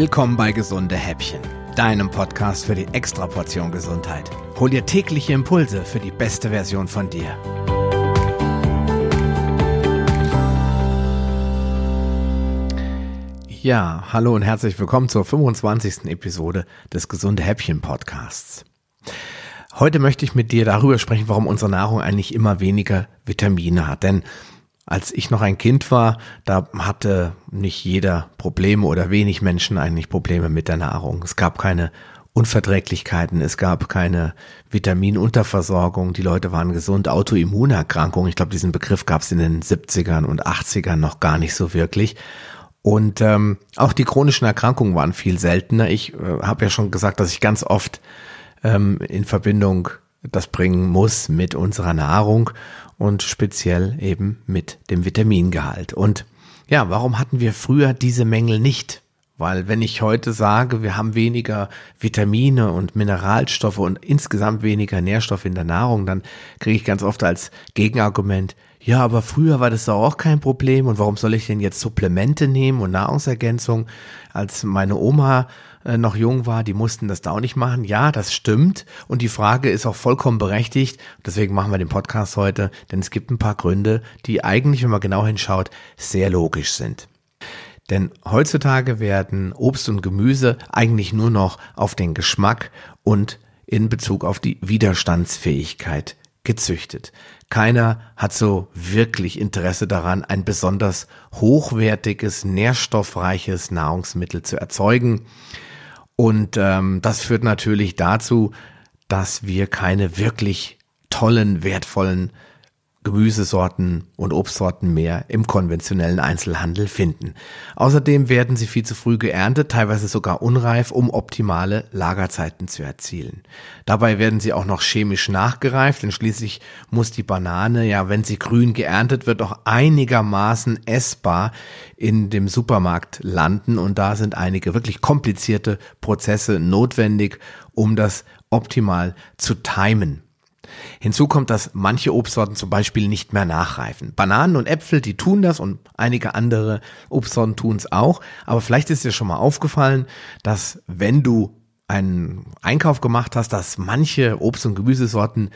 Willkommen bei Gesunde Häppchen, deinem Podcast für die Extraportion Gesundheit. Hol dir tägliche Impulse für die beste Version von dir. Ja, hallo und herzlich willkommen zur 25. Episode des Gesunde Häppchen Podcasts. Heute möchte ich mit dir darüber sprechen, warum unsere Nahrung eigentlich immer weniger Vitamine hat. Denn als ich noch ein Kind war, da hatte nicht jeder Probleme oder wenig Menschen eigentlich Probleme mit der Nahrung. Es gab keine Unverträglichkeiten, es gab keine Vitaminunterversorgung, die Leute waren gesund, Autoimmunerkrankungen, ich glaube, diesen Begriff gab es in den 70ern und 80ern noch gar nicht so wirklich. Und ähm, auch die chronischen Erkrankungen waren viel seltener. Ich äh, habe ja schon gesagt, dass ich ganz oft ähm, in Verbindung das bringen muss mit unserer Nahrung und speziell eben mit dem Vitamingehalt. Und ja, warum hatten wir früher diese Mängel nicht? Weil wenn ich heute sage, wir haben weniger Vitamine und Mineralstoffe und insgesamt weniger Nährstoffe in der Nahrung, dann kriege ich ganz oft als Gegenargument, ja, aber früher war das doch auch kein Problem und warum soll ich denn jetzt Supplemente nehmen und Nahrungsergänzung? Als meine Oma äh, noch jung war, die mussten das da auch nicht machen. Ja, das stimmt. Und die Frage ist auch vollkommen berechtigt. Deswegen machen wir den Podcast heute, denn es gibt ein paar Gründe, die eigentlich, wenn man genau hinschaut, sehr logisch sind. Denn heutzutage werden Obst und Gemüse eigentlich nur noch auf den Geschmack und in Bezug auf die Widerstandsfähigkeit gezüchtet. Keiner hat so wirklich Interesse daran, ein besonders hochwertiges, nährstoffreiches Nahrungsmittel zu erzeugen. Und ähm, das führt natürlich dazu, dass wir keine wirklich tollen, wertvollen Gemüsesorten und Obstsorten mehr im konventionellen Einzelhandel finden. Außerdem werden sie viel zu früh geerntet, teilweise sogar unreif, um optimale Lagerzeiten zu erzielen. Dabei werden sie auch noch chemisch nachgereift, denn schließlich muss die Banane, ja, wenn sie grün geerntet wird, auch einigermaßen essbar in dem Supermarkt landen und da sind einige wirklich komplizierte Prozesse notwendig, um das optimal zu timen. Hinzu kommt, dass manche Obstsorten zum Beispiel nicht mehr nachreifen. Bananen und Äpfel, die tun das und einige andere Obstsorten tun es auch. Aber vielleicht ist dir schon mal aufgefallen, dass wenn du einen Einkauf gemacht hast, dass manche Obst- und Gemüsesorten,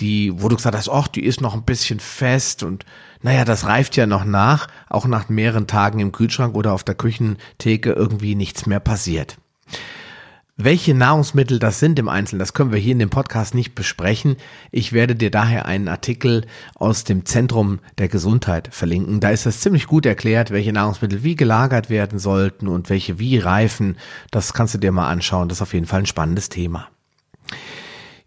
die, wo du gesagt hast, ach, die ist noch ein bisschen fest und naja, das reift ja noch nach, auch nach mehreren Tagen im Kühlschrank oder auf der Küchentheke irgendwie nichts mehr passiert. Welche Nahrungsmittel das sind im Einzelnen, das können wir hier in dem Podcast nicht besprechen. Ich werde dir daher einen Artikel aus dem Zentrum der Gesundheit verlinken. Da ist das ziemlich gut erklärt, welche Nahrungsmittel wie gelagert werden sollten und welche wie reifen. Das kannst du dir mal anschauen. Das ist auf jeden Fall ein spannendes Thema.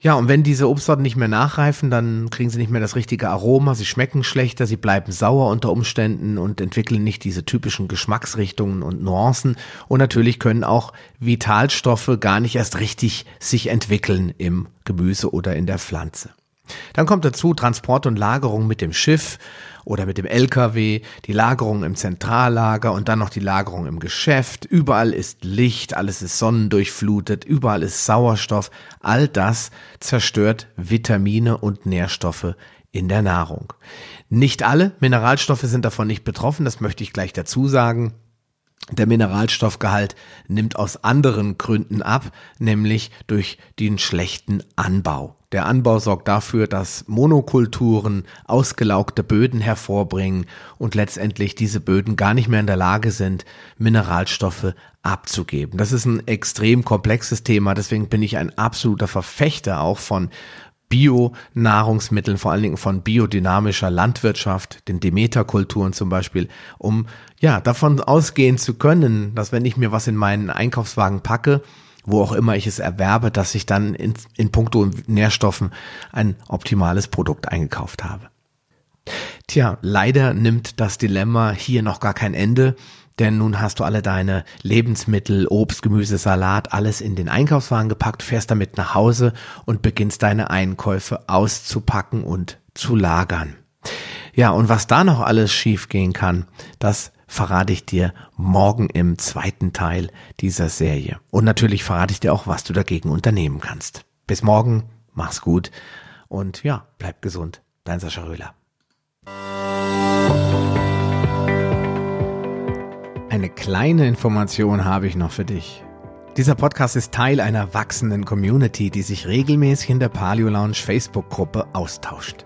Ja, und wenn diese Obstsorten nicht mehr nachreifen, dann kriegen sie nicht mehr das richtige Aroma, sie schmecken schlechter, sie bleiben sauer unter Umständen und entwickeln nicht diese typischen Geschmacksrichtungen und Nuancen. Und natürlich können auch Vitalstoffe gar nicht erst richtig sich entwickeln im Gemüse oder in der Pflanze. Dann kommt dazu Transport und Lagerung mit dem Schiff oder mit dem LKW, die Lagerung im Zentrallager und dann noch die Lagerung im Geschäft. Überall ist Licht, alles ist sonnendurchflutet, überall ist Sauerstoff. All das zerstört Vitamine und Nährstoffe in der Nahrung. Nicht alle Mineralstoffe sind davon nicht betroffen, das möchte ich gleich dazu sagen. Der Mineralstoffgehalt nimmt aus anderen Gründen ab, nämlich durch den schlechten Anbau. Der Anbau sorgt dafür, dass Monokulturen ausgelaugte Böden hervorbringen und letztendlich diese Böden gar nicht mehr in der Lage sind, Mineralstoffe abzugeben. Das ist ein extrem komplexes Thema, deswegen bin ich ein absoluter Verfechter auch von Bio-Nahrungsmitteln, vor allen Dingen von biodynamischer Landwirtschaft, den Demeter-Kulturen zum Beispiel, um ja davon ausgehen zu können, dass wenn ich mir was in meinen Einkaufswagen packe, wo auch immer ich es erwerbe, dass ich dann in, in puncto Nährstoffen ein optimales Produkt eingekauft habe. Tja, leider nimmt das Dilemma hier noch gar kein Ende, denn nun hast du alle deine Lebensmittel, Obst, Gemüse, Salat, alles in den Einkaufswagen gepackt, fährst damit nach Hause und beginnst deine Einkäufe auszupacken und zu lagern. Ja, und was da noch alles schiefgehen kann, das verrate ich dir morgen im zweiten Teil dieser Serie. Und natürlich verrate ich dir auch, was du dagegen unternehmen kannst. Bis morgen, mach's gut und ja, bleib gesund. Dein Sascha Röhler. Eine kleine Information habe ich noch für dich. Dieser Podcast ist Teil einer wachsenden Community, die sich regelmäßig in der Paleo Lounge Facebook-Gruppe austauscht.